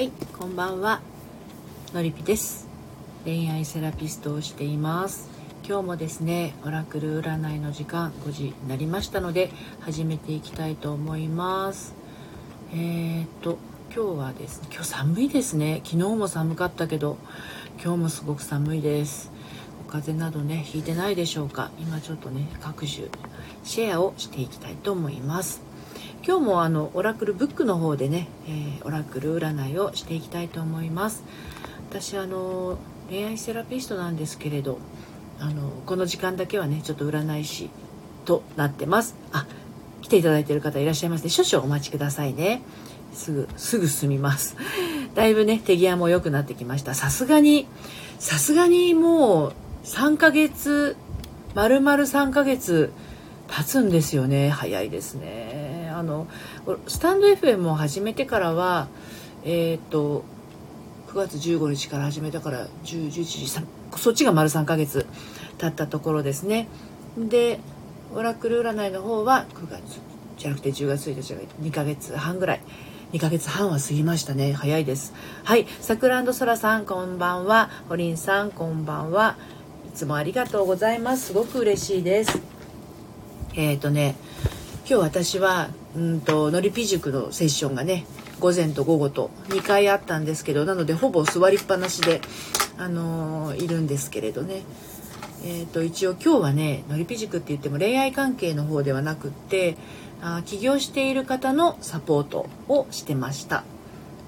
はいこんばんは。のりぴです。恋愛セラピストをしています。今日もですねオラクル占いの時間5時になりましたので始めていきたいと思います。えー、っと今日はですね今日寒いですね。昨日も寒かったけど今日もすごく寒いです。お風邪などねひいてないでしょうか。今ちょっとね各種シェアをしていきたいと思います。今日もあのオラクルブックの方でね、えー、オラクル占いをしていきたいと思います。私あの恋愛セラピストなんですけれどあのこの時間だけはねちょっと占い師となってます。あ来ていただいてる方いらっしゃいますね。少々お待ちくださいね。すぐすぐ済みます。だいぶね手際も良くなってきました。さすがにさすがにもう3ヶ月丸々3ヶ月経つんですよね。早いですね。あのスタンド FM を始めてからはえっ、ー、と9月15日から始めたから10、11時そっちが丸3ヶ月経ったところですね。でオラクル占いの方は9月じゃなくて10月1日が2ヶ月半ぐらい。2ヶ月半は過ぎましたね。早いです。はい。さくらそらさんこんばんは。ほりんさんこんばんは。いつもありがとうございます。すごく嬉しいです。えっ、ー、とね今日私はうんとのりぴ塾のセッションがね午前と午後と2回あったんですけどなのでほぼ座りっぱなしで、あのー、いるんですけれどね、えーと、一応今日はねのりぴ塾って言っても恋愛関係の方ではなくってあ起業している方のサポートをしてました。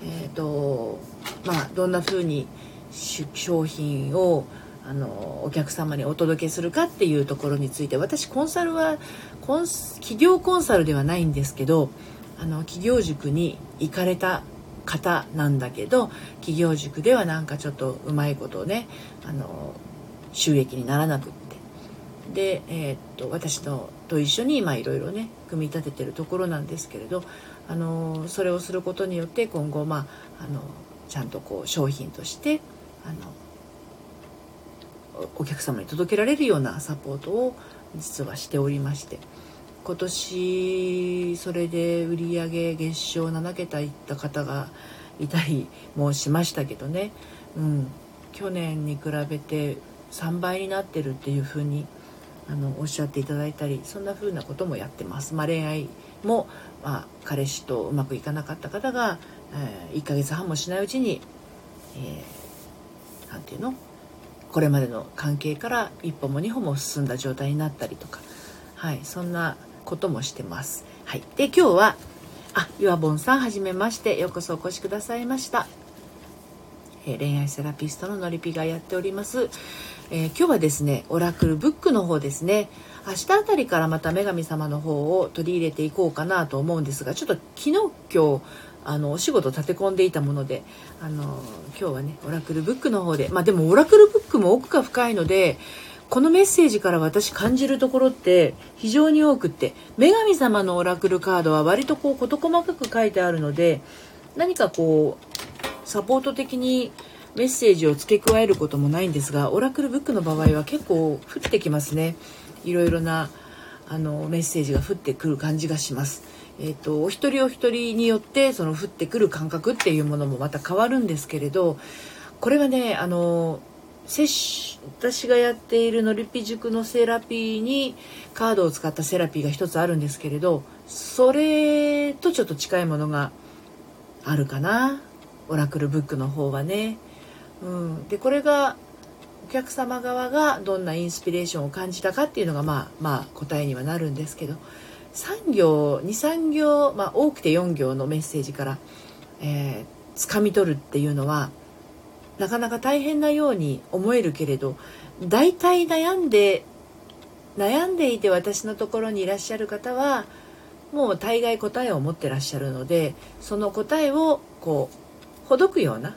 えーとまあ、どんな風に商品をあのお客様にお届けするかっていうところについて私コンサルはコン企業コンサルではないんですけどあの企業塾に行かれた方なんだけど企業塾ではなんかちょっとうまいことをねあの収益にならなくって。で、えー、っと私のと一緒に今いろいろね組み立ててるところなんですけれどあのそれをすることによって今後まああのちゃんとこう商品としてあのお客様に届けられるようなサポートを実はしておりまして今年それで売り上げ月賞7桁いった方がいたりもしましたけどね、うん、去年に比べて3倍になってるっていうふうにあのおっしゃっていただいたりそんな風なこともやってます。まあ、恋愛も、まあ、彼氏とうまくいかなかった方が、えー、1ヶ月半もしないうちに、えー、て言うの？これまでの関係から一歩も二歩も進んだ状態になったりとか、はい、そんなこともしてます。はい、で今日はあ岩本さんはじめまして。ようこそお越しくださいました。えー、恋愛セラピストののりぴがやっております、えー、今日はですねオラクルブックの方ですね。明日あたりからまた女神様の方を取り入れていこうかなと思うんですがちょっと昨日今日あのお仕事立て込んでいたものであの今日はねオラクルブックの方でまあでもオラクルブックも奥が深いのでこのメッセージから私感じるところって非常に多くって女神様のオラクルカードは割とこう事細かく書いてあるので何かこうサポート的にメッセージを付け加えることもないんですがオラクルブックの場合は結構降ってきますねいろいろなあのメッセージが降ってくる感じがします。えーと、お一人お一人によってその降ってくる感覚っていうものもまた変わるんですけれどこれはねあの私がやっているのりぴ塾のセラピーにカードを使ったセラピーが一つあるんですけれどそれとちょっと近いものがあるかなオラクルブックの方はね。うん、でこれがお客様側がどんなインスピレーションを感じたかっていうのがまあまあ答えにはなるんですけど3行23行、まあ、多くて4行のメッセージから、えー、掴み取るっていうのはなかなか大変なように思えるけれど大体悩んで悩んでいて私のところにいらっしゃる方はもう大概答えを持ってらっしゃるのでその答えをこうほどくような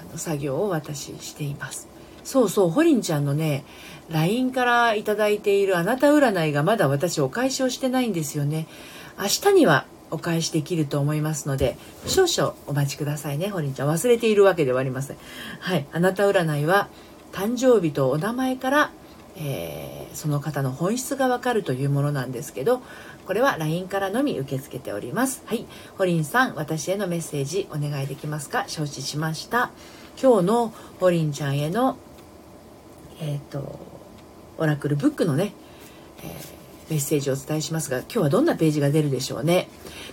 あの作業を私しています。そうそう、ホリンちゃんのね、LINE から頂いているあなた占いがまだ私お返しをしてないんですよね。明日にはお返しできると思いますので、少々お待ちくださいね、ホリンちゃん。忘れているわけではありません。はい。あなた占いは、誕生日とお名前から、えー、その方の本質がわかるというものなんですけど、これは LINE からのみ受け付けておりますはいホリンさん私へのメッセージお願いできますか？承知しました今日のホリンちゃんへのえっ、ー、とオラクルブックのね、えー、メッセージをお伝えしますが今日はどんなページが出るでしょうね。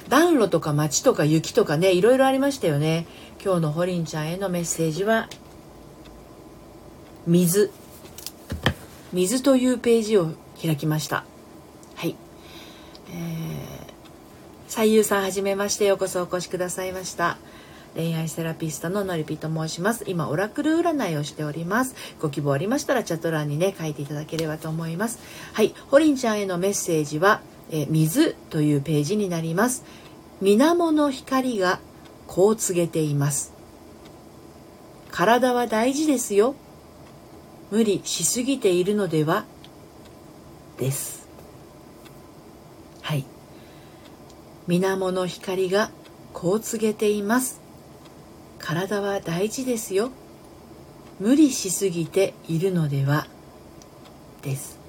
暖炉とか街とか雪とかねいろいろありましたよね。今日のホリンちゃんへのメッセージは水。水というページを開きました。はい、えー、左右さんはじめましてようこそお越しくださいました。恋愛セラピストののりぴと申します。今オラクル占いをしております。ご希望ありましたらチャット欄にね書いていただければと思います。はい。ホリンちゃんへのメッセージは、え水というページになります。水面の光がこう告げています。体は大事ですよ。無理しすぎているのでは？です。はい。水面の光がこう告げています。体は大事ですよ。無理しすぎているのではです。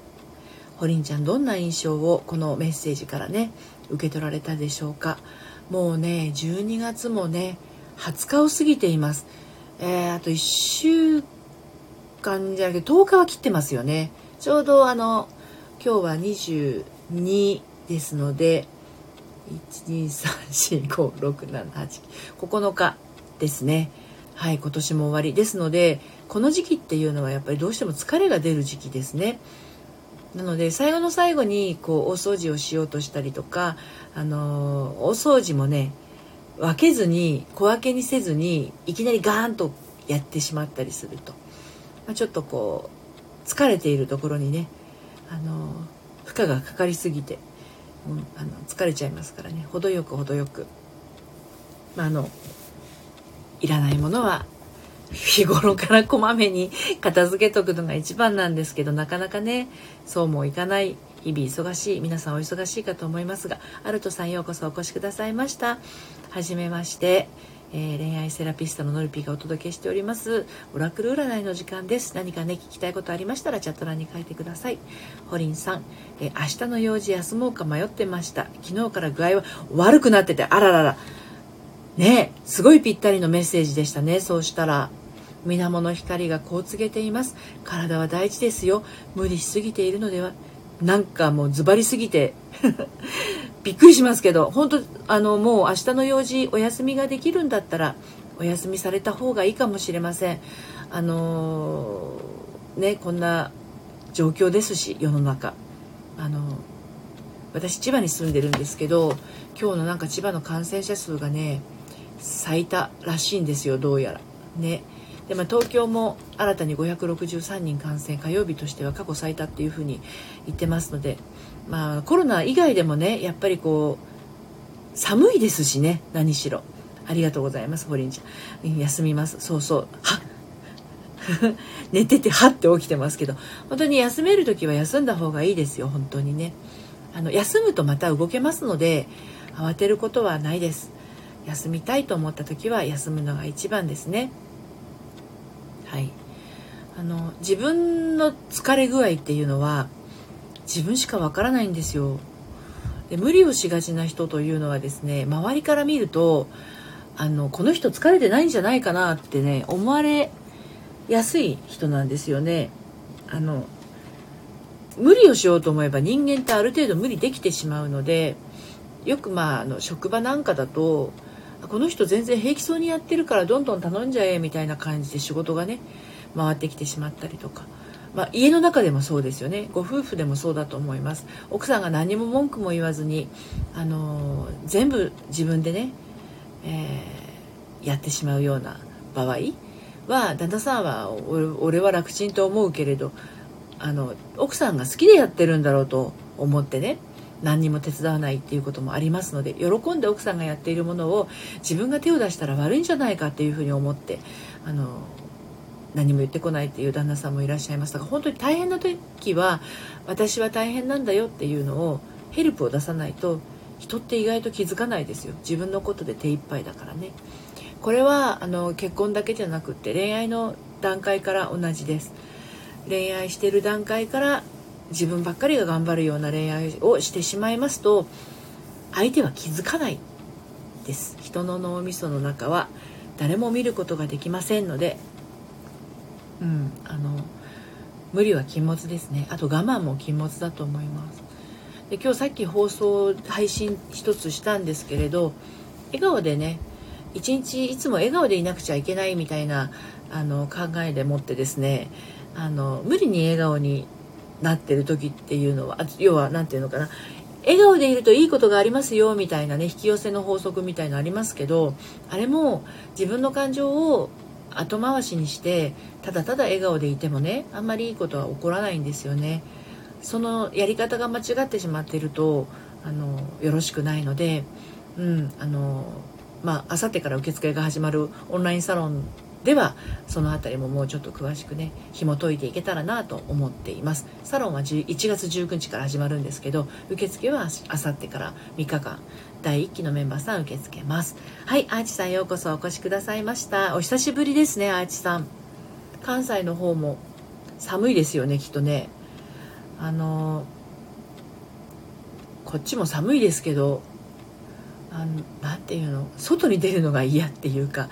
ホリンちゃんどんな印象をこのメッセージからね受け取られたでしょうか？もうね12月もね20日を過ぎています、えー、あと1週間じゃなくて10日は切ってますよね。ちょうどあの今日は22ですので123456789日。ですね。はい今年も終わり。ですのでこの時期っていうのはやっぱりどうしても疲れが出る時期ですね。なので最後の最後にこう大掃除をしようとしたりとかあの大掃除もね分けずに小分けにせずにいきなりガーンとやってしまったりすると、まあ、ちょっとこう疲れているところにねあの負荷がかかりすぎて、うん、あの疲れちゃいますからね。程よく程よく、まあ、あのいらないものは日頃からこまめに片付けとくのが一番なんですけどなかなかねそうもいかない。日々忙しい。皆さんお忙しいかと思いますがアルトさんようこそお越しくださいました。はじめまして、えー、恋愛セラピストのノルピーがお届けしております。オラクル占いの時間です。何かね聞きたいことありましたらチャット欄に書いてください。ホリンさん、えー、明日の用事休もうか迷ってました。昨日から具合は悪くなっててあららら。ねすごいぴったりのメッセージでしたね。そうしたら水面の光がこう告げています。体は大事ですよ。無理しすぎているのでは。なんかもうズバリすぎて。びっくりしますけど。本当あのもう明日の用事お休みができるんだったらお休みされた方がいいかもしれません。あのー、ねこんな状況ですし世の中。あの私千葉に住んでるんですけど今日のなんか千葉の感染者数がね最多らしいんですよどうやら。ね。で、まあ、東京も新たに563人感染火曜日としては過去最多っていうふうに言ってますので、まあ、コロナ以外でもねやっぱりこう寒いですしね何しろ。ありがとうございますホリンちゃん。休みます。そうそう。は 寝ててはって起きてますけど。本当に休める時は休んだ方がいいですよ本当にね。あの休むとまた動けますので慌てることはないです。休みたいと思った時は休むのが一番ですね。はい。あの自分の疲れ具合っていうのは自分しかわからないんですよ。で無理をしがちな人というのはですね周りから見るとあのこの人疲れてないんじゃないかなってね思われやすい人なんですよね。あの無理をしようと思えば人間ってある程度無理できてしまうのでよくまああの職場なんかだとこの人全然平気そうにやってるからどんどん頼んじゃえみたいな感じで仕事がね回ってきてしまったりとか、まあ、家の中でもそうですよね。ご夫婦でもそうだと思います。奥さんが何も文句も言わずに、あのー、全部自分でね、えー、やってしまうような場合は旦那さんは俺は楽ちんと思うけれどあの奥さんが好きでやってるんだろうと思ってね何にも手伝わないっていうこともありますので喜んで奥さんがやっているものを自分が手を出したら悪いんじゃないかっていうふうに思ってあの何も言ってこないっていう旦那さんもいらっしゃいましたが本当に大変な時は私は大変なんだよっていうのをヘルプを出さないと人って意外と気づかないですよ。自分のことで手一杯だからね。これはあの結婚だけじゃなくて恋愛の段階から同じです。恋愛してる段階から自分ばっかりが頑張るような恋愛をしてしまいますと相手は気づかないです。人の脳みその中は誰も見ることができませんのでうんあの無理は禁物ですね。あと我慢も禁物だと思います。で今日さっき放送配信一つしたんですけれど笑顔でね一日いつも笑顔でいなくちゃいけないみたいなあの考えでもってですねあの無理に笑顔になってる時っていうのは要は何て言うのかな笑顔でいるといいことがありますよみたいなね引き寄せの法則みたいのありますけどあれも自分の感情を後回しにしてただただ笑顔でいてもねあんまりいいことは起こらないんですよね。そのやり方が間違ってしまっているとあのよろしくないので、うんあのまあさってから受付が始まるオンラインサロンではその辺りももうちょっと詳しくね紐解いていけたらなと思っています。サロンは1月19日から始まるんですけど受付はあさってから3日間第1期のメンバーさん受け付けます。はいアーチさんようこそお越しくださいました。お久しぶりですねアーチさん。関西の方も寒いですよねきっとね。あのこっちも寒いですけど何ていうの外に出るのが嫌っていうか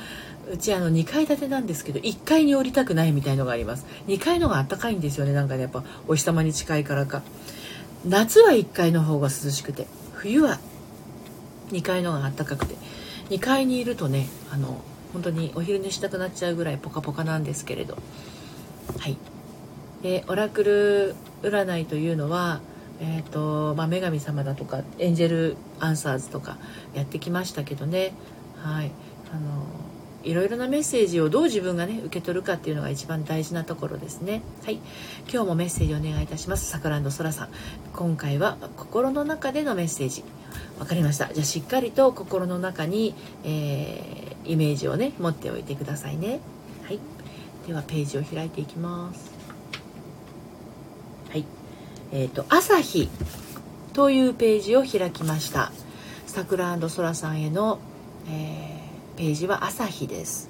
うちあの2階建てなんですけど1階に降りたくないみたいのがあります。2階のがあったかいんですよね。なんかねやっぱお日様に近いからか。夏は1階の方が涼しくて冬は2階のがあったかくて。2階にいるとねあの本当にお昼寝したくなっちゃうぐらいポカポカなんですけれど。はい。でオラクル占いというのはえーとまあ、女神様だとかエンジェルアンサーズとかやってきましたけどね。はい。あのいろいろなメッセージをどう自分がね受け取るかっていうのが一番大事なところですね。はい。今日もメッセージお願いいたします。さくらんそらさん。今回は心の中でのメッセージ。わかりました。じゃあしっかりと心の中に、えー、イメージをね持っておいてくださいね。はい。ではページを開いていきます。はい。えっ、ー、と朝日というページを開きました。さくらそらさんへの、えーページは朝日です。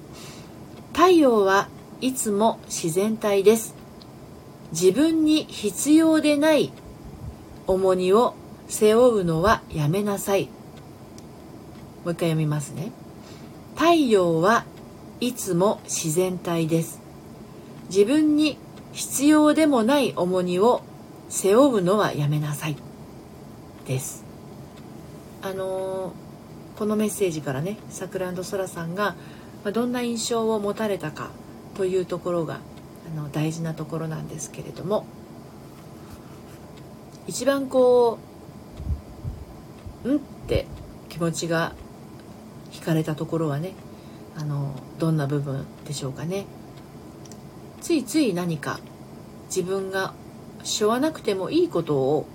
太陽はいつも自然体です。自分に必要でない重荷を背負うのはやめなさい。もう一回読みますね。太陽はいつも自然体です。自分に必要でもない重荷を背負うのはやめなさい。です。あのーこのメッセージからねさくらそらさんがどんな印象を持たれたかというところがあの大事なところなんですけれども一番こう「ん?」って気持ちが惹かれたところはねあのどんな部分でしょうかね。ついつい何か自分が背負わなくてもいいことを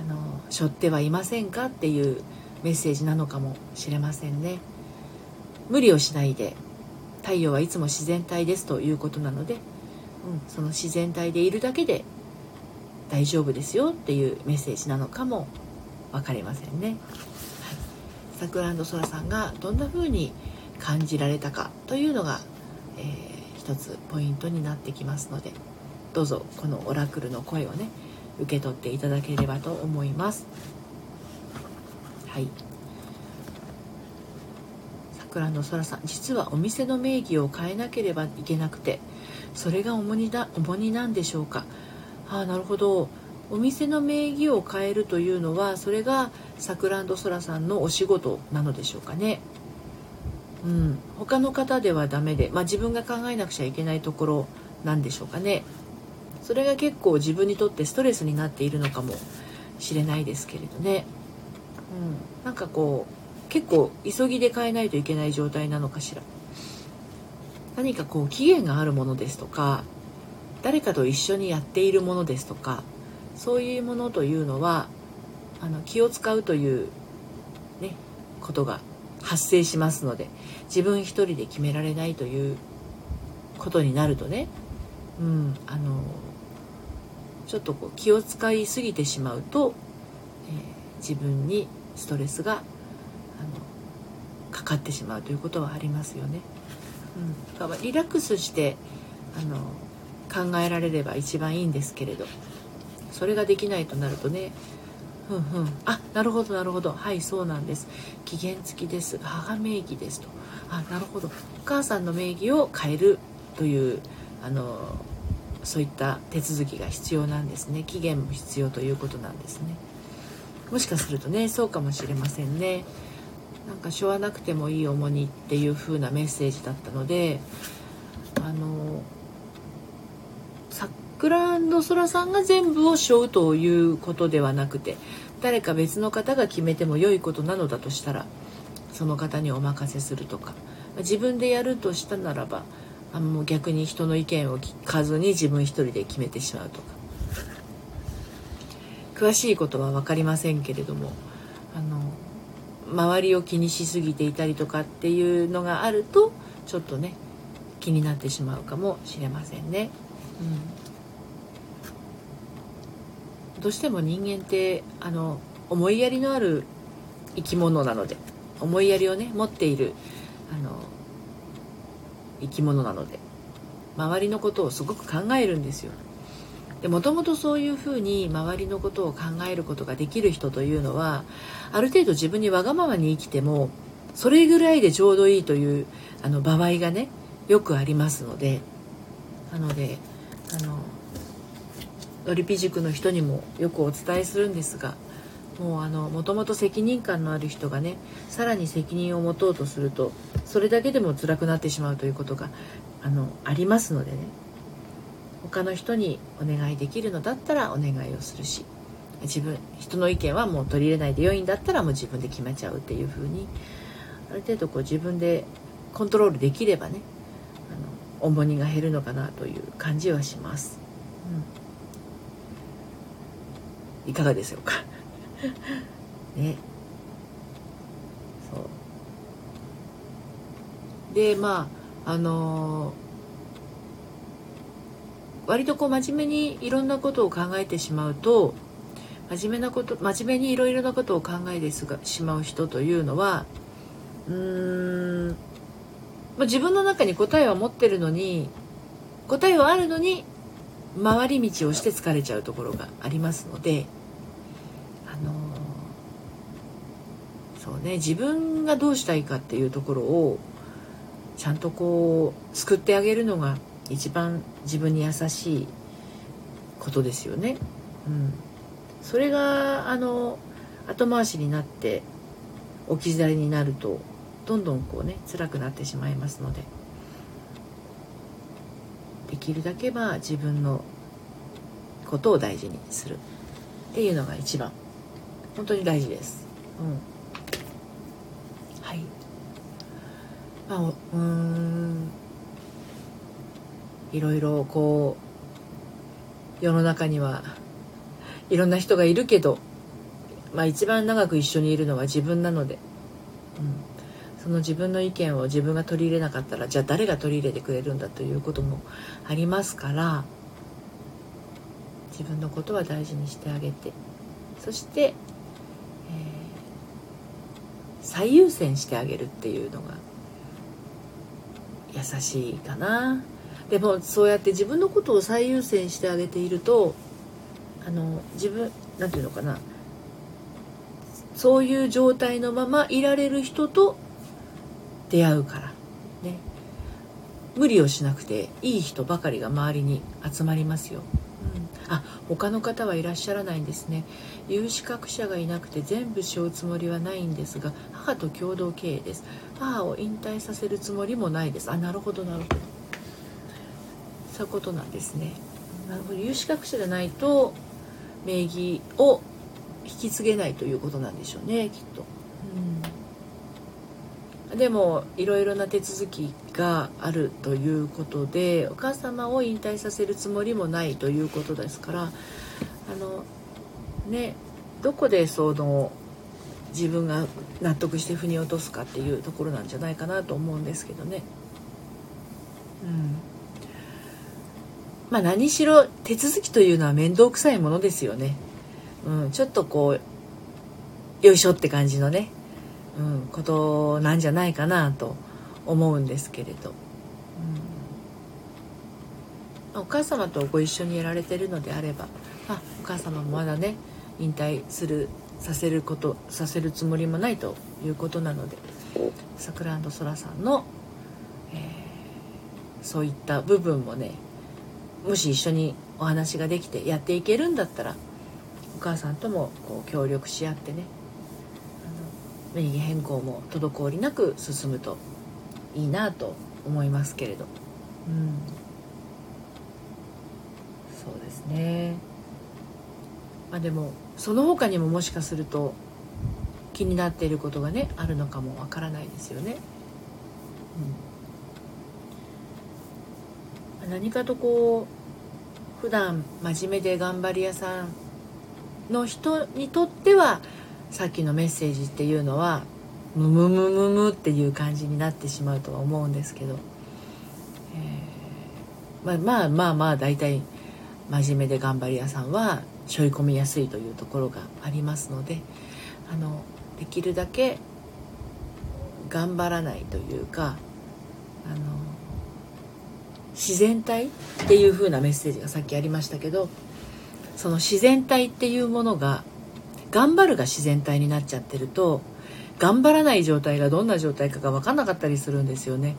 あの背負ってはいませんかっていうメッセージなのかもしれませんね無理をしないで太陽はいつも自然体ですということなので、うん、その自然体でいるだけで大丈夫ですよっていうメッセージなのかも分かりませんね。はい、さくらそらさんがどんな風に感じられたかというのが、えー、一つポイントになってきますのでどうぞこのオラクルの声をね受け取っていただければと思います。はい。桜の空さん実はお店の名義を変えなければいけなくてそれが重荷だ重荷なんでしょうか。ああなるほど。お店の名義を変えるというのはそれがさくらん空さんのお仕事なのでしょうかね。うん。他の方ではダメで、まあ、自分が考えなくちゃいけないところなんでしょうかね。それが結構自分にとってストレスになっているのかもしれないですけれどね。うん、なんかこう結構急ぎで変えないといけない状態なのかしら。何かこう期限があるものですとか誰かと一緒にやっているものですとかそういうものというのはあの気を使うという、ね、ことが発生しますので自分一人で決められないということになるとね、うん、あのちょっとこう気を使いすぎてしまうと、えー、自分にストレスがあのかかってしまうということはありますよね。うん、リラックスしてあの考えられれば一番いいんですけれどそれができないとなるとねふんふんあなるほどなるほど。はいそうなんです。期限付きです。母名義ですとあなるほど。お母さんの名義を変えるというあのそういった手続きが必要なんですね。期限も必要ということなんですね。もしかするとねそうかもしれませんね。なんかしょわなくてもいい重荷っていう風なメッセージだったのであの桜空さんが全部を背負うということではなくて誰か別の方が決めても良いことなのだとしたらその方にお任せするとか自分でやるとしたならばあもう逆に人の意見を聞かずに自分一人で決めてしまうとか。詳しいことは分かりませんけれどもあの周りを気にしすぎていたりとかっていうのがあるとちょっとね気になってしまうかもしれませんね。うん、どうしても人間ってあの思いやりのある生き物なので思いやりをね持っているあの生き物なので周りのことをすごく考えるんですよ。でもともとそういうふうに周りのことを考えることができる人というのはある程度自分にわがままに生きてもそれぐらいでちょうどいいというあの場合がねよくありますのでなのであののりぴ塾の人にもよくお伝えするんですがもうあのもともと責任感のある人がねさらに責任を持とうとするとそれだけでも辛くなってしまうということがあのありますのでね。他の人にお願いできるのだったらお願いをするし自分人の意見はもう取り入れないで良いんだったらもう自分で決めちゃうっていう風にある程度こう自分でコントロールできればねあの重荷が減るのかなという感じはします。うん、いかがでしょうか？ね。そう。でまああのー割とこう真面目にいろんなことを考えてしまうと真面目なこと真面目にいろいろなことを考えてしまう人というのはうーん、まあ、自分の中に答えは持ってるのに答えはあるのに回り道をして疲れちゃうところがありますのであのそうね自分がどうしたいかっていうところをちゃんとこう救ってあげるのが一番自分に優しいことですよね。うん、それがあの後回しになって置き去りになるとどんどんこうね辛くなってしまいますのでできるだけは自分のことを大事にするっていうのが一番本当に大事です。うん、はい。まあ、うんいろいろこう世の中にはいろんな人がいるけど、まあ、一番長く一緒にいるのは自分なので、うん、その自分の意見を自分が取り入れなかったらじゃあ誰が取り入れてくれるんだということもありますから自分のことは大事にしてあげてそして、えー、最優先してあげるっていうのが優しいかな。でもそうやって自分のことを最優先してあげているとあの自分なんていうのかな。そういう状態のままいられる人と出会うから。ね。無理をしなくていい人ばかりが周りに集まりますよ。うん、あ他の方はいらっしゃらないんですね。有資格者がいなくて全部しようつもりはないんですが母と共同経営です。母を引退させるつもりもないです。あなるほどなるほどそういうことなんですね。なるほど有資格者じゃないと名義を引き継げないということなんでしょうねきっと。うん、でもいろいろな手続きがあるということでお母様を引退させるつもりもないということですからあのねどこでその自分が納得して腑に落とすかっていうところなんじゃないかなと思うんですけどね。うんまあ何しろ手続きというのは面倒くさいものですよね。うん、ちょっとこうよいしょって感じのね、うん、ことなんじゃないかなと思うんですけれど、うん。お母様とご一緒にやられてるのであれば、まあ、お母様もまだね引退するさせることさせるつもりもないということなので桜空さんの、えー、そういった部分もねもし一緒にお話ができてやっていけるんだったらお母さんともこう協力し合ってねあの名義変更も滞りなく進むといいなと思いますけれど、うん、そうですね。まあでもその他にももしかすると気になっていることがねあるのかもわからないですよね。うん、何かとこう普段真面目で頑張り屋さんの人にとってはさっきのメッセージっていうのはムムムムムっていう感じになってしまうとは思うんですけど、えー、まあまあまあまあ大体真面目で頑張り屋さんは背負い込みやすいというところがありますのであのできるだけ頑張らないというかあの自然体っていう風なメッセージがさっきありましたけどその自然体っていうものが頑張るが自然体になっちゃってると頑張らない状態がどんな状態かが分かんなかったりするんですよね。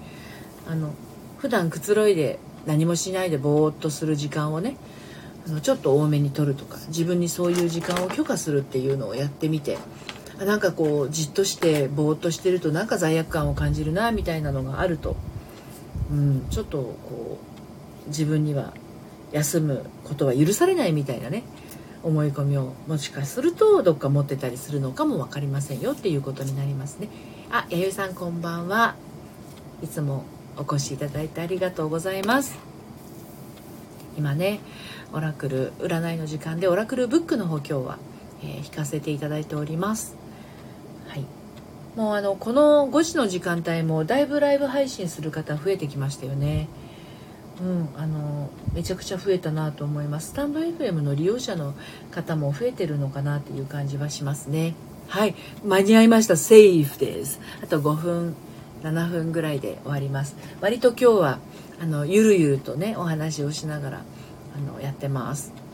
あの普段くつろいで何もしないでぼーっとする時間をねあのちょっと多めに取るとか自分にそういう時間を許可するっていうのをやってみてなんかこうじっとしてぼーっとしてるとなんか罪悪感を感じるなみたいなのがあると、うん、ちょっとこう自分には休むことは許されないみたいなね思い込みをもしかするとどっか持ってたりするのかも分かりませんよっていうことになりますね。あ、弥生さんこんばんは。いつもお越しいただいてありがとうございます。今ね、オラクル占いの時間でオラクルブックの方今日は、えー、引かせていただいております。もうあのこの5時の時間帯もだいぶライブ配信する方増えてきましたよね。うん、あのめちゃくちゃ増えたなと思います。スタンド FM の利用者の方も増えてるのかなっていう感じはしますね。はい。間に合いました。セーフです。あと5分7分ぐらいで終わります。割と今日はあのゆるゆるとねお話をしながらあのやってます。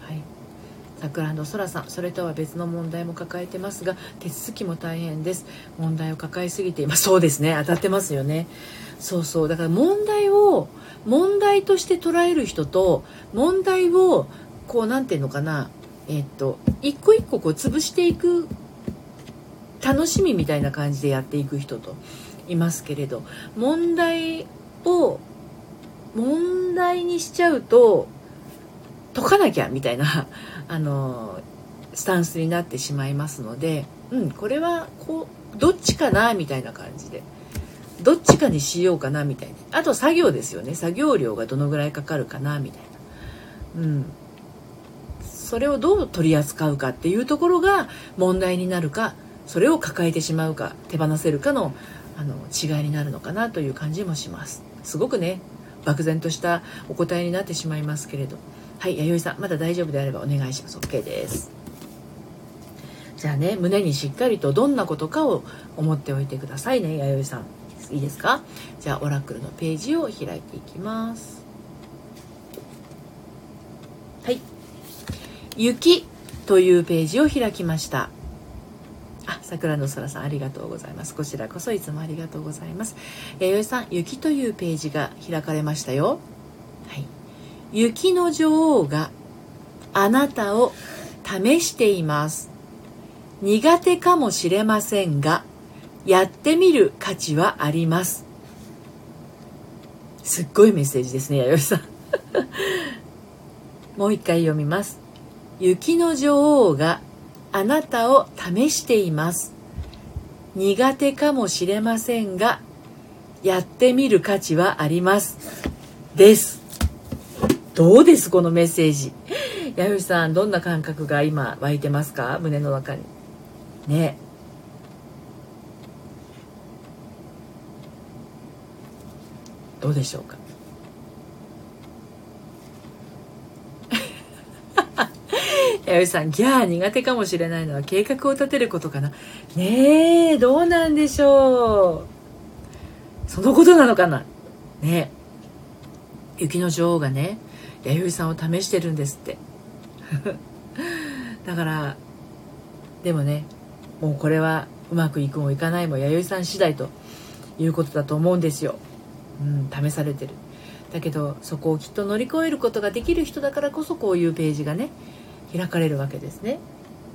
桜の空さんそれとは別の問題も抱えてますが手続きも大変です。問題を抱えすぎていますそうですね当たってますよね。そうそう。だから問題を問題として捉える人と問題をこう何て言うのかな。えっと一個一個こう潰していく楽しみみたいな感じでやっていく人といますけれど。問題を問題にしちゃうと解かなきゃみたいな あのスタンスになってしまいますので、うん、これはこうどっちかなみたいな感じでどっちかにしようかなみたいな。あと作業ですよね。作業量がどのぐらいかかるかなみたいな。うん。それをどう取り扱うかっていうところが問題になるかそれを抱えてしまうか手放せるかのあの違いになるのかなという感じもします。すごくね漠然としたお答えになってしまいますけれど。はい弥生さんまだ大丈夫であればお願いします。OK です。じゃあね胸にしっかりとどんなことかを思っておいてくださいね弥生さん。いいですか？じゃあオラクルのページを開いていきます。はい。雪というページを開きました。あ、桜の空さんありがとうございます。こちらこそいつもありがとうございます。弥生さん、雪というページが開かれましたよ。雪の女王があなたを試しています。苦手かもしれませんが、やってみる価値はあります。すっごいメッセージですね弥生さん。もう一回読みます。雪の女王があなたを試しています。苦手かもしれませんがやってみる価値はあります。です。どうですこのメッセージ。弥生さんどんな感覚が今湧いてますか？胸の中に。ね。どうでしょうか？弥生さんギャー苦手かもしれないのは計画を立てることかな。ねえどうなんでしょう？そのことなのかな？ねえ。雪の女王がね弥生さんを試してるんですって。だからでもねもうこれはうまくいくもいかないも弥生さん次第ということだと思うんですよ、うん、試されてる。だけどそこをきっと乗り越えることができる人だからこそこういうページがね開かれるわけですね、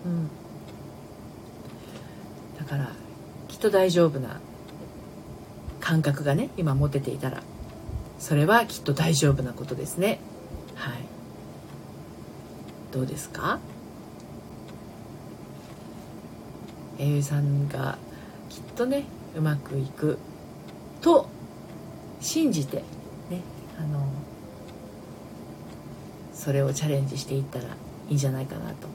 うん、だからきっと大丈夫な感覚がね今持てていたらそれはきっと大丈夫なことですね。はい。どうですか？栄さんがきっとねうまくいくと信じてねあのそれをチャレンジしていったらいいんじゃないかなと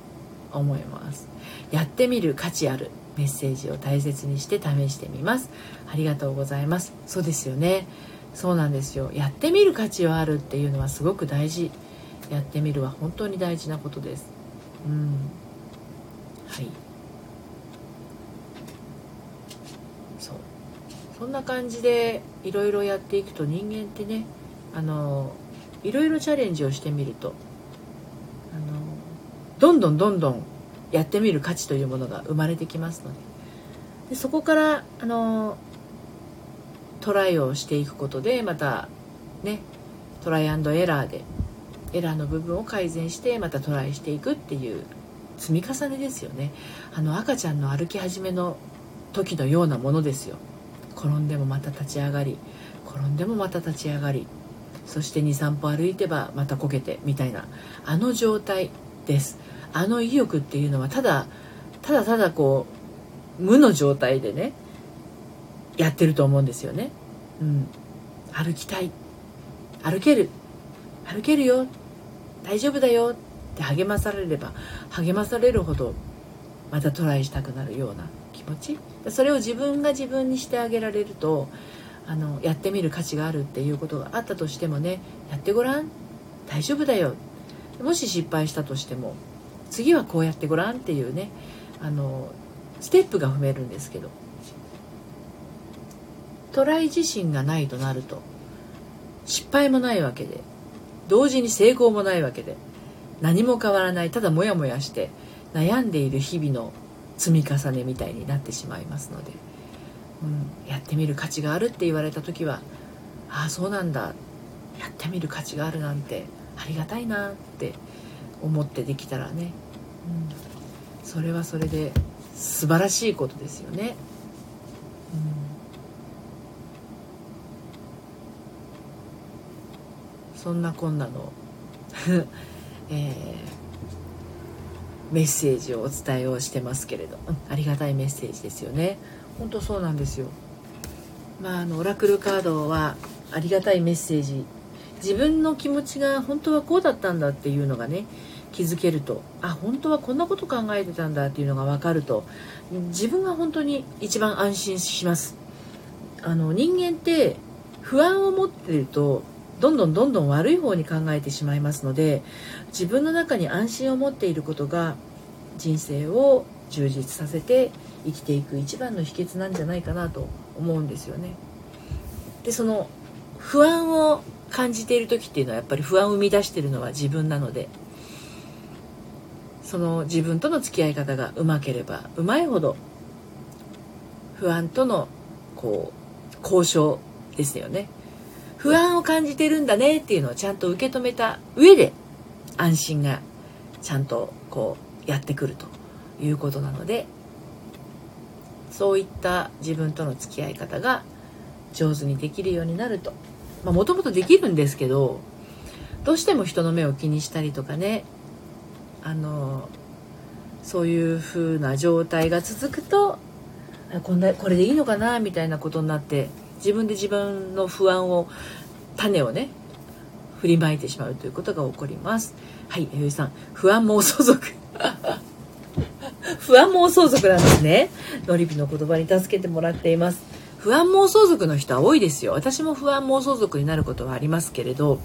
思います。やってみる価値あるメッセージを大切にして試してみます。ありがとうございます。そうですよね。そうなんですよ。やってみる価値はあるっていうのはすごく大事。やってみるは本当に大事なことです。うん。はい。そう。そんな感じでいろいろやっていくと人間ってねあのいろいろチャレンジをしてみるとあのどんどんどんどんやってみる価値というものが生まれてきますので。でそこからあのトライをしていくことでまたねトライアンドエラーでエラーの部分を改善してまたトライしていくっていう積み重ねですよね。あの赤ちゃんの歩き始めの時のようなものですよ。転んでもまた立ち上がり転んでもまた立ち上がり。そして23歩歩いてばまたこけてみたいなあの状態です。あの意欲っていうのはただただただこう無の状態でねやってると思うんですよね。うん、歩きたい。歩ける。歩けるよ。大丈夫だよ。って励まされれば励まされるほどまたトライしたくなるような気持ち。それを自分が自分にしてあげられるとあのやってみる価値があるっていうことがあったとしてもねやってごらん。大丈夫だよ。もし失敗したとしても次はこうやってごらんっていうねあのステップが踏めるんですけど。トライ自身がないとなると失敗もないわけで同時に成功もないわけで何も変わらないただモヤモヤして悩んでいる日々の積み重ねみたいになってしまいますので、うん、やってみる価値があるって言われた時はああそうなんだやってみる価値があるなんてありがたいなって思ってできたらね、うん、それはそれで素晴らしいことですよね。うん、そんなこんなの、えー、メッセージをお伝えをしてますけれど、うん、ありがたいメッセージですよね。本当そうなんですよ。まああのオラクルカードはありがたいメッセージ。自分の気持ちが本当はこうだったんだっていうのがね気づけると。あ本当はこんなこと考えてたんだっていうのが分かると。自分が本当に一番安心します。あの人間って不安を持ってるとどんどんどんどん悪い方に考えてしまいますので自分の中に安心を持っていることが人生を充実させて生きていく一番の秘訣なんじゃないかなと思うんですよね。でその不安を感じている時っていうのはやっぱり不安を生み出しているのは自分なのでその自分との付き合い方がうまければうまいほど不安とのこう交渉ですよね不安を感じてるんだねっていうのをちゃんと受け止めた上で安心がちゃんとこうやってくるということなのでそういった自分との付き合い方が上手にできるようになると。もともとできるんですけどどうしても人の目を気にしたりとかねあのそういう風な状態が続くとこんなこれでいいのかなみたいなことになって自分で自分の不安を種をね振りまいてしまうということが起こります。はい弥生さん。不安妄想族。不安妄想族なんですね。のりぴの言葉に助けてもらっています。不安妄想族の人は多いですよ。私も不安妄想族になることはありますけれど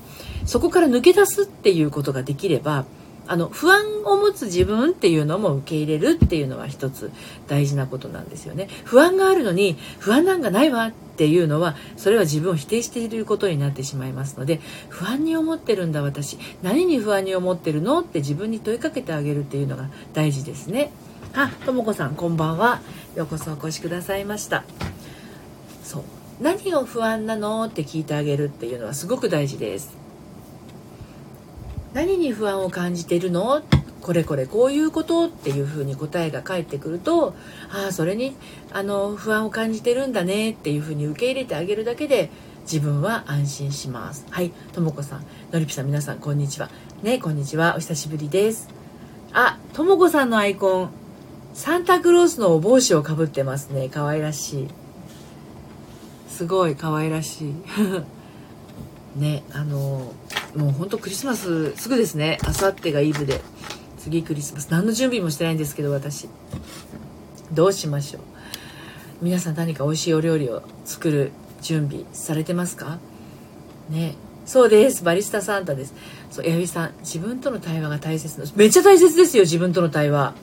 そこから抜け出すっていうことができればあの不安を持つ自分っていうのも受け入れるっていうのは一つ大事なことなんですよね。不安があるのに不安なんかないわっていうのはそれは自分を否定していることになってしまいますので不安に思ってるんだ私何に不安に思ってるのって自分に問いかけてあげるっていうのが大事ですね。あともこさんこんばんは。ようこそお越しくださいました。そう。何を不安なのって聞いてあげるっていうのはすごく大事です。何に不安を感じているの？これこれこういうこと？っていうふうに答えが返ってくるとああそれにあの不安を感じてるんだね。っていうふうに受け入れてあげるだけで自分は安心します。はいともこさん。のりぴさん皆さんこんにちは。ねこんにちは。お久しぶりです。あともこさんのアイコン。サンタクロースのお帽子をかぶってますね。可愛らしい。すごい可愛らしい。ねあのもうほんとクリスマスすぐですね。あさってがイブで。次クリスマス。何の準備もしてないんですけど私。どうしましょう。皆さん何か美味しいお料理を作る準備されてますか？ね。そうです。バリスタサンタです。そうエアビさん。自分との対話が大切なめっちゃ大切ですよ自分との対話。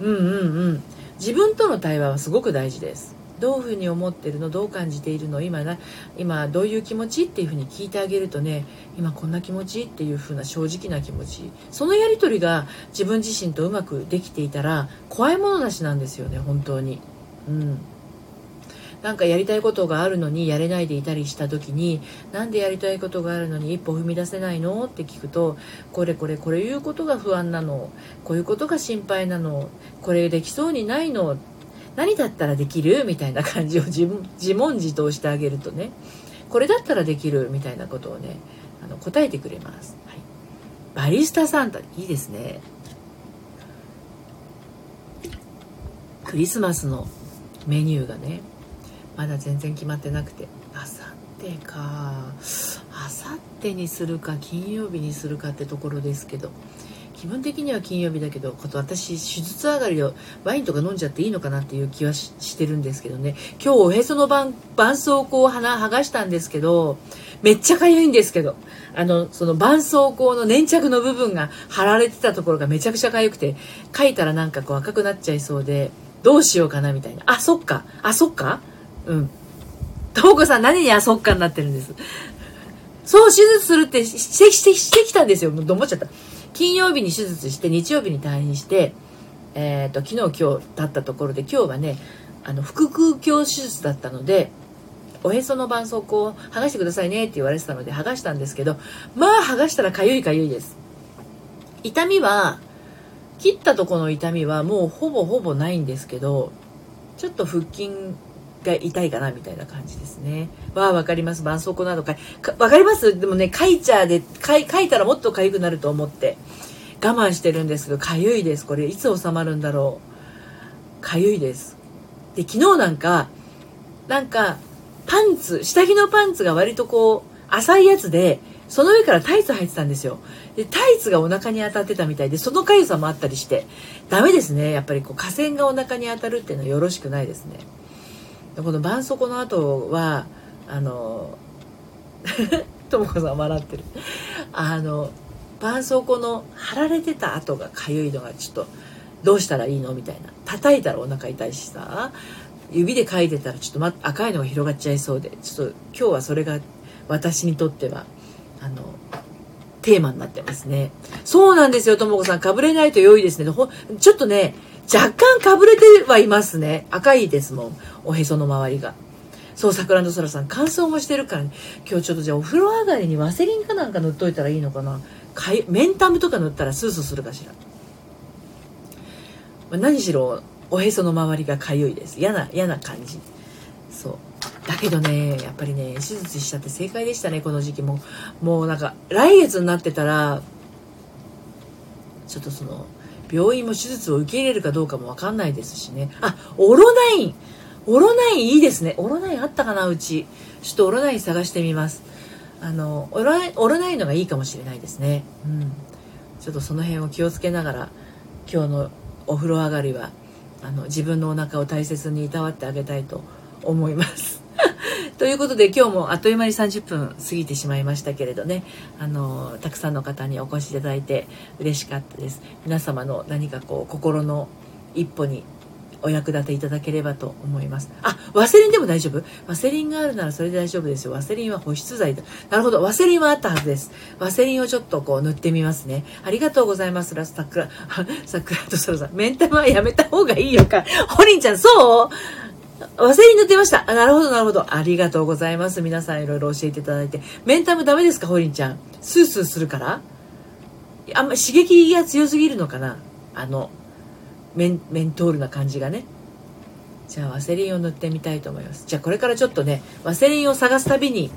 うんうんうん。自分との対話はすごく大事です。どういうふうに思ってるのどう感じているの今な今どういう気持ちっていうふうに聞いてあげるとね今こんな気持ちっていうふうな正直な気持ち。そのやり取りが自分自身とうまくできていたら怖いものなしなんですよね本当に。うん。なんかやりたいことがあるのにやれないでいたりした時になんでやりたいことがあるのに一歩踏み出せないの？って聞くとこれこれこれいうことが不安なの。こういうことが心配なの。これできそうにないの。何だったらできる？みたいな感じを自問自答してあげるとねこれだったらできる？みたいなことをねあの答えてくれます、はい、バリスタサンタいいですね。クリスマスのメニューがねまだ全然決まってなくてあさってか。あさってにするか金曜日にするかってところですけど気分的には金曜日だけどこと私手術上がりをワインとか飲んじゃっていいのかなっていう気はしてるんですけどね。今日おへそのばん絆創膏を鼻剥がしたんですけどめっちゃかゆいんですけど。あのその絆創膏の粘着の部分が貼られてたところがめちゃくちゃかゆくて書いたらなんかこう赤くなっちゃいそうでどうしようかなみたいな。あそっか。あそっか。うん。ともこさん何にあそっかになってるんです？そう手術するってしてしてしてきたんですよ。もうと思っちゃった。金曜日に手術して日曜日に退院して、えーと、昨日今日経ったところで今日はねあの腹腔鏡手術だったのでおへその絆創膏を剥がしてくださいねって言われてたので剥がしたんですけどまあ剥がしたらかゆいかゆいです。痛みは切ったとこの痛みはもうほぼほぼないんですけどちょっと腹筋が痛いかなみたいな感じですね。わあ、わかります。絆創膏などかわかります？でもね、書いちゃで、書いたらもっと痒くなると思って、我慢してるんですけど、痒いです。これ、いつ収まるんだろう。痒いです。で、昨日なんか、なんか、パンツ、下着のパンツが割とこう、浅いやつで、その上からタイツ履いてたんですよ。で、タイツがお腹に当たってたみたいで、その痒さもあったりして、ダメですね。やっぱりこう、河川がお腹に当たるっていうのはよろしくないですね。この絆創膏の後はあの とも子さん笑ってる。あの絆創膏の貼られてた跡がかゆいのがちょっとどうしたらいいのみたいな。叩いたらお腹痛いしさ指で描いてたらちょっと、ま、赤いのが広がっちゃいそうで。ちょっと今日はそれが私にとってはあのテーマになってますね。そうなんですよとも子さん。かぶれないと良いですね。ちょっとね若干かぶれてはいますね赤いですもんおへその周りが。そう、桜の空さん、乾燥もしてるから、ね、今日ちょっとじゃあお風呂上がりにワセリンかなんか塗っといたらいいのかな。かいメンタムとか塗ったらスースーするかしら。まあ、何しろ、おへその周りがかゆいです。嫌な、嫌な感じ。そう。だけどね、やっぱりね、手術しちゃって正解でしたね、この時期も。もうなんか、来月になってたら、ちょっとその、病院も手術を受け入れるかどうかもわかんないですしね。あ、オロナインオロナインいいですね。オロナインあったかな、うち。ちょっとオロナイン探してみます。あの、オロオロナインのがいいかもしれないですね。うん。ちょっとその辺を気をつけながら、今日のお風呂上がりは、あの、自分のお腹を大切にいたわってあげたいと思います。ということで今日もあっという間に30分過ぎてしまいましたけれどねあのたくさんの方にお越しいただいて嬉しかったです皆様の何かこう心の一歩にお役立ていただければと思います。あ、ワセリンでも大丈夫？ワセリンがあるならそれで大丈夫ですよ。ワセリンは保湿剤だ。なるほど。ワセリンはあったはずです。ワセリンをちょっとこう塗ってみますね。ありがとうございます。ラスタクラ、桜 とソロさん。メンタムはやめた方がいいよか。ホリンちゃん、そう？ワセリン塗ってました。あ、なるほど、なるほど。ありがとうございます。皆さんいろいろ教えていただいて。メンタムダメですかホリンちゃん？スースーするから？あんま刺激が強すぎるのかな？あの、メンメントールな感じがねじゃあワセリンを塗ってみたいと思いますじゃあこれからちょっとねワセリンを探すたびに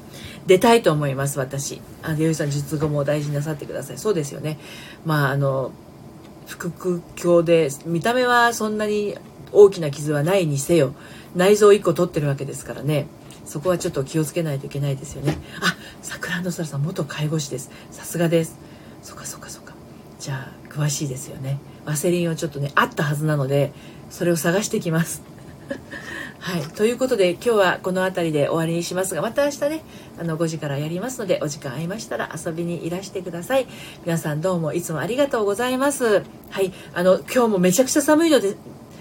出たいと思います私あでゆさん術後も大事になさってくださいそうですよねまああの腹腔鏡で見た目はそんなに大きな傷はないにせよ内臓1個取ってるわけですからね。そこはちょっと気をつけないといけないですよね。あ桜の空さん元介護士です。さすがです。そっかそっかそっか。じゃあ詳しいですよね。ワセリンをちょっとねあったはずなのでそれを探してきます。はい。ということで今日はこの辺りで終わりにしますがまた明日ねあの5時からやりますのでお時間合いましたら遊びにいらしてください。皆さんどうもいつもありがとうございます。はい。あの今日もめちゃくちゃ寒いので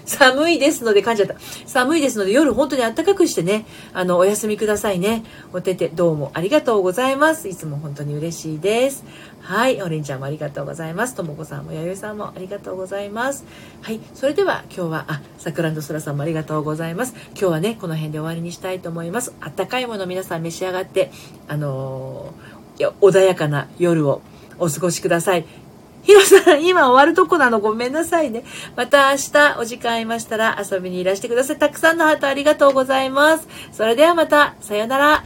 寒いですので、噛んじゃった。寒いですので、夜本当に暖かくしてね、あの、お休みくださいね。おてて、どうもありがとうございます。いつも本当に嬉しいです。はい、おりんちゃんもありがとうございます。ともこさんも、やよいさんもありがとうございます。はい、それでは今日は、あ、さくらんどそらさんもありがとうございます。今日はね、この辺で終わりにしたいと思います。あったかいもの皆さん召し上がって、あのー、穏やかな夜をお過ごしください。ヒロさん、今終わるとこなの？ごめんなさいね。また明日お時間ありましたら遊びにいらしてください。たくさんのハートありがとうございます。それではまた、さようなら。